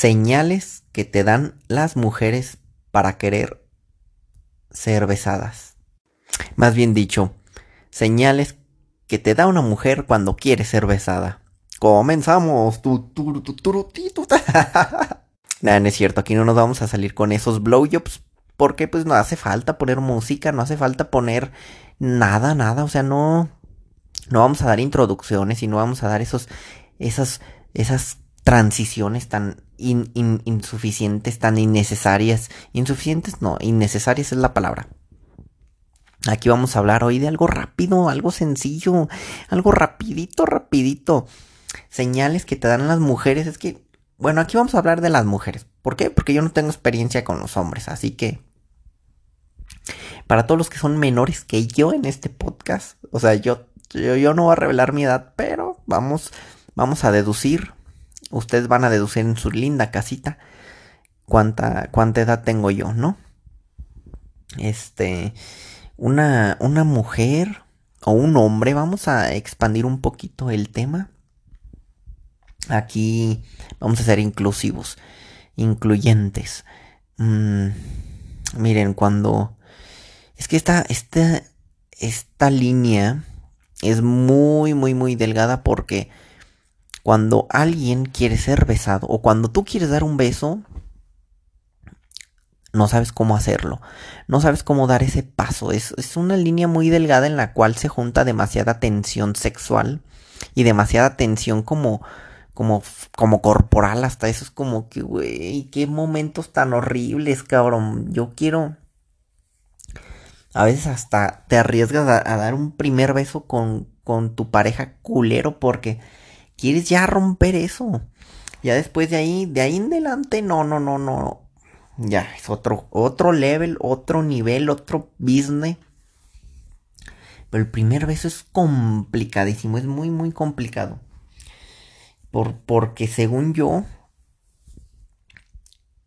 Señales que te dan las mujeres para querer ser besadas. Más bien dicho, señales que te da una mujer cuando quiere ser besada. Comenzamos. Nada, no es cierto. Aquí no nos vamos a salir con esos blowjobs. Porque pues no hace falta poner música, no hace falta poner nada, nada. O sea, no, no vamos a dar introducciones y no vamos a dar esos, esas, esas transiciones tan insuficientes, tan innecesarias. Insuficientes, no, innecesarias es la palabra. Aquí vamos a hablar hoy de algo rápido, algo sencillo, algo rapidito, rapidito. Señales que te dan las mujeres. Es que, bueno, aquí vamos a hablar de las mujeres. ¿Por qué? Porque yo no tengo experiencia con los hombres, así que... Para todos los que son menores que yo en este podcast, o sea, yo, yo, yo no voy a revelar mi edad, pero vamos, vamos a deducir ustedes van a deducir en su linda casita cuánta, cuánta edad tengo yo, ¿no? Este, una, una mujer o un hombre, vamos a expandir un poquito el tema. Aquí vamos a ser inclusivos, incluyentes. Mm, miren, cuando... Es que esta, esta, esta línea es muy, muy, muy delgada porque cuando alguien quiere ser besado o cuando tú quieres dar un beso, no sabes cómo hacerlo, no sabes cómo dar ese paso. Es, una línea muy delgada en la cual se junta demasiada tensión sexual y demasiada tensión como, como, como corporal. Hasta eso es como que, güey, qué momentos tan horribles, cabrón. Yo quiero... A veces hasta te arriesgas a, a dar un primer beso con, con tu pareja culero porque quieres ya romper eso. Ya después de ahí, de ahí en adelante, no, no, no, no. Ya, es otro, otro level, otro nivel, otro business. Pero el primer beso es complicadísimo, es muy, muy complicado. Por, porque según yo,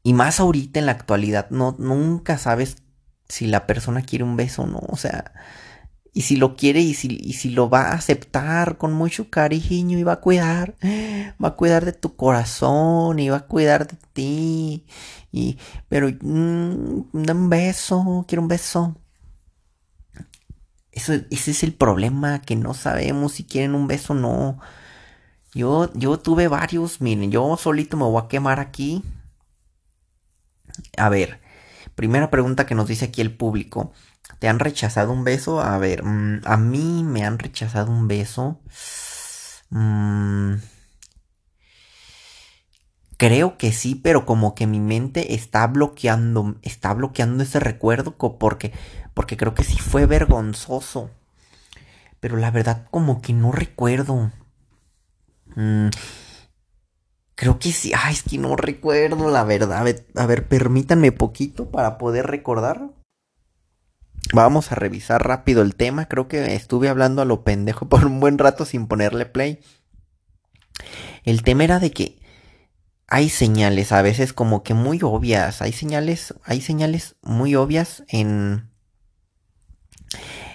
y más ahorita en la actualidad, no, nunca sabes si la persona quiere un beso o no. O sea, y si lo quiere y si, y si lo va a aceptar con mucho cariño y va a cuidar, va a cuidar de tu corazón y va a cuidar de ti. Y, pero, mm, un beso, quiero un beso. Eso, ese es el problema, que no sabemos si quieren un beso o no. Yo, yo tuve varios, miren, yo solito me voy a quemar aquí. A ver, primera pregunta que nos dice aquí el público. ¿Te han rechazado un beso? A ver, mm, a mí me han rechazado un beso. Mm, creo que sí, pero como que mi mente está bloqueando, está bloqueando ese recuerdo porque, porque creo que sí fue vergonzoso. Pero la verdad como que no recuerdo. Mm, creo que sí. Ay, es que no recuerdo la verdad. A ver, a ver, permítanme poquito para poder recordar. Vamos a revisar rápido el tema. Creo que estuve hablando a lo pendejo por un buen rato sin ponerle play. El tema era de que hay señales a veces como que muy obvias. Hay señales, hay señales muy obvias en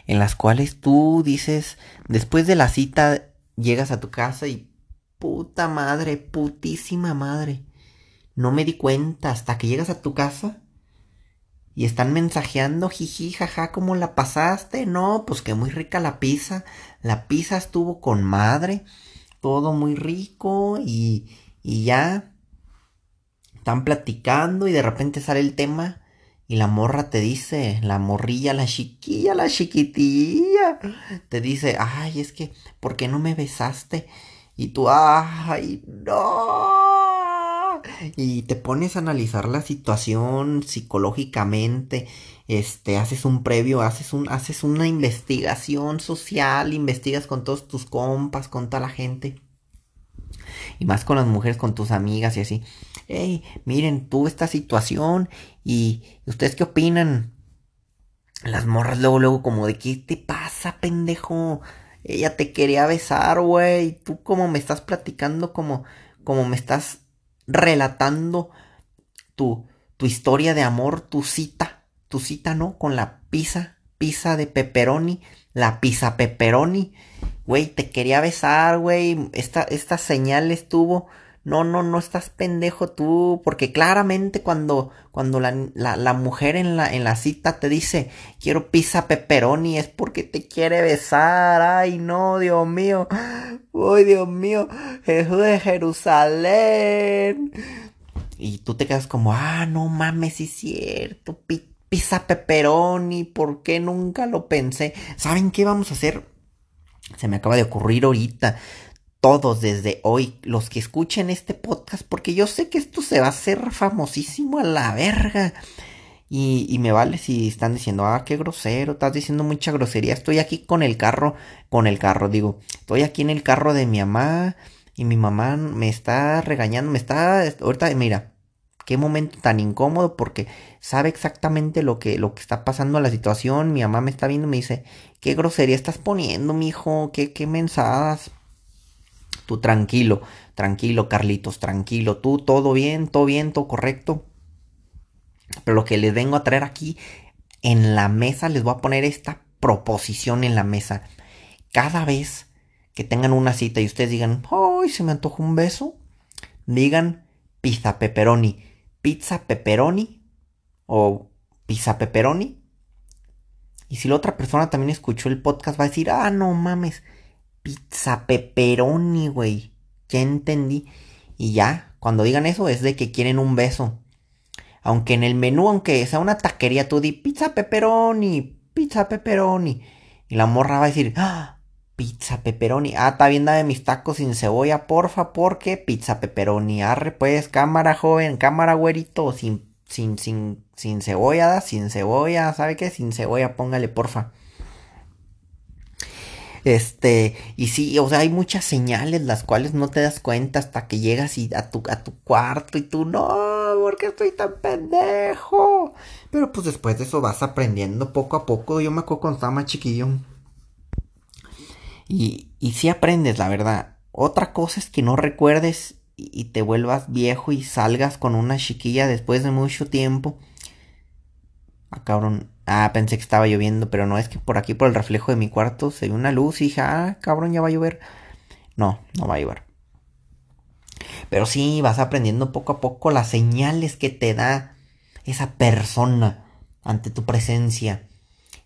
en las cuales tú dices, después de la cita llegas a tu casa y puta madre, putísima madre. No me di cuenta hasta que llegas a tu casa y están mensajeando, jiji, jaja, ¿cómo la pasaste? No, pues que muy rica la pizza. La pizza estuvo con madre. Todo muy rico y, y ya. Están platicando y de repente sale el tema y la morra te dice, la morrilla, la chiquilla, la chiquitilla, te dice, ay, es que, ¿por qué no me besaste? Y tú, ay, no y te pones a analizar la situación psicológicamente, este, haces un previo, haces un, haces una investigación social, investigas con todos tus compas, con toda la gente. Y más con las mujeres, con tus amigas y así. Hey, miren, tuve esta situación y ¿ustedes qué opinan? Las morras luego, luego como de ¿qué te pasa, pendejo? Ella te quería besar, güey. Tú como me estás platicando, como, como me estás relatando tu, tu historia de amor, tu cita, tu cita, ¿no? Con la pizza, pizza de pepperoni, la pizza pepperoni. Güey, te quería besar, güey. Esta, esta señal estuvo. No, no, no estás pendejo tú, porque claramente cuando, cuando la, la, mujer en la, en la cita te dice, quiero pizza pepperoni, es porque te quiere besar. Ay, no, Dios mío. Ay, Dios mío. Jesús de Jerusalén. Y tú te quedas como, ah, no mames, sí es cierto, pizza pepperoni, ¿por qué nunca lo pensé? ¿Saben qué vamos a hacer? Se me acaba de ocurrir ahorita todos desde hoy, los que escuchen este podcast, porque yo sé que esto se va a hacer famosísimo a la verga. Y, me vale si están diciendo, ah, qué grosero, estás diciendo mucha grosería. Estoy aquí con el carro, con el carro, digo, estoy aquí en el carro de mi mamá y mi mamá me está regañando, me está, ahorita, mira, qué momento tan incómodo porque sabe exactamente lo que, lo que está pasando la situación. Mi mamá me está viendo y me dice, qué grosería estás poniendo, mi hijo, qué, qué mensadas, Tú tranquilo, tranquilo, Carlitos, tranquilo. Tú todo bien, todo bien, todo correcto. Pero lo que les vengo a traer aquí en la mesa, les voy a poner esta proposición en la mesa. Cada vez que tengan una cita y ustedes digan, ¡ay, se me antoja un beso! Digan pizza pepperoni. Pizza pepperoni o pizza pepperoni. Y si la otra persona también escuchó el podcast, va a decir, ah, no mames, pizza pepperoni, güey. Ya entendí. Y ya, cuando digan eso es de que quieren un beso. Aunque en el menú, aunque sea una taquería, tú di pizza pepperoni, pizza pepperoni. Y la morra va a decir, ¡Ah! pizza pepperoni. Ah, está bien, dame mis tacos sin cebolla, porfa, porque pizza pepperoni. Arre, pues, cámara joven, cámara güerito, sin, sin, sin, sin cebolla, sin cebolla, ¿sabe qué? Sin cebolla, póngale, porfa. Este, y sí, o sea, hay muchas señales las cuales no te das cuenta hasta que llegas y a tu, a tu cuarto y tú, no, ¿por qué estoy tan pendejo? Pero pues después de eso vas aprendiendo poco a poco. Yo me acuerdo cuando estaba más chiquillo. Y, y sí aprendes, la verdad. Otra cosa es que no recuerdes y te vuelvas viejo y salgas con una chiquilla después de mucho tiempo. Ah, cabrón, Ah, pensé que estaba lloviendo, pero no es que por aquí, por el reflejo de mi cuarto, se ve una luz y dije, ah, cabrón, ya va a llover. No, no va a llover. Pero sí, vas aprendiendo poco a poco las señales que te da esa persona ante tu presencia.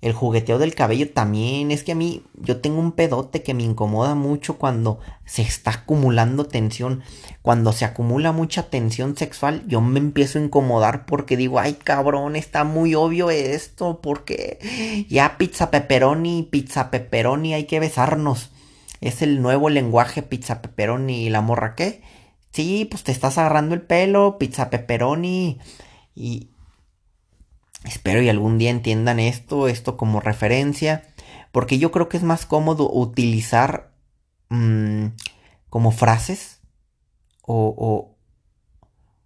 El jugueteo del cabello también. Es que a mí yo tengo un pedote que me incomoda mucho cuando se está acumulando tensión. Cuando se acumula mucha tensión sexual, yo me empiezo a incomodar porque digo, ay cabrón, está muy obvio esto. Porque ya pizza pepperoni, pizza pepperoni, hay que besarnos. Es el nuevo lenguaje pizza pepperoni. ¿Y la morra qué? Sí, pues te estás agarrando el pelo, pizza pepperoni. Y, Espero y algún día entiendan esto, esto como referencia, porque yo creo que es más cómodo utilizar mm, como frases o,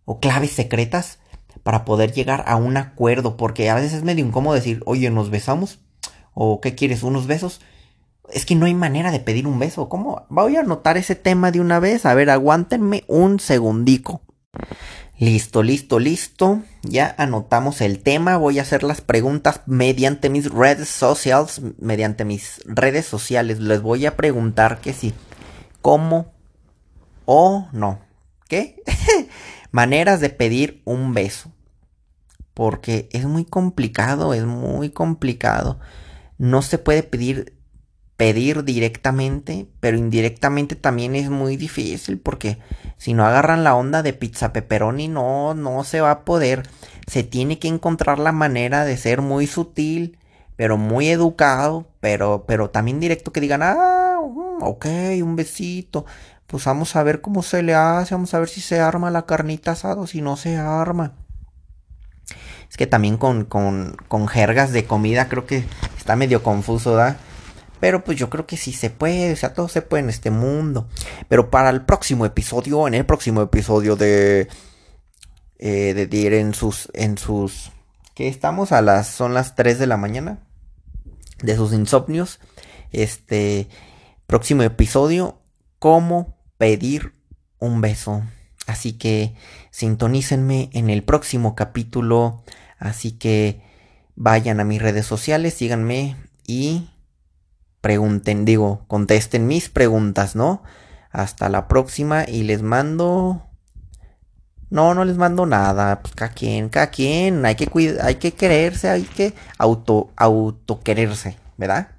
o, claves secretas para poder llegar a un acuerdo, porque a veces es medio incómodo decir, oye, nos besamos, o ¿qué quieres? ¿Unos besos? Es que no hay manera de pedir un beso. ¿Cómo? Voy a anotar ese tema de una vez. A ver, aguántenme un segundico. Listo, listo, listo. Ya anotamos el tema. Voy a hacer las preguntas mediante mis redes sociales. Mediante mis redes sociales. Les voy a preguntar que si. ¿Cómo o no? ¿Qué? Maneras de pedir un beso. Porque es muy complicado, es muy complicado. No se puede pedir pedir directamente, pero indirectamente también es muy difícil porque si no agarran la onda de pizza pepperoni no no se va a poder. Se tiene que encontrar la manera de ser muy sutil, pero muy educado, pero pero también directo que digan, "Ah, ok, un besito." Pues vamos a ver cómo se le hace, vamos a ver si se arma la carnita asado, si no se arma. Es que también con, con, con jergas de comida creo que está medio confuso, ¿da? Pero pues yo creo que sí se puede, o sea, todo se puede en este mundo. Pero para el próximo episodio, en el próximo episodio de... Eh, de dir en sus... En sus... Que estamos a las... Son las 3 de la mañana. De sus insomnios. Este... Próximo episodio. Cómo pedir un beso. Así que sintonícenme en el próximo capítulo. Así que vayan a mis redes sociales, síganme y pregunten, digo, contesten mis preguntas, ¿no? Hasta la próxima y les mando No, no les mando nada. Pues cada quien, cada quien. Hay que, hay que quererse, hay que auto, auto quererse, ¿verdad?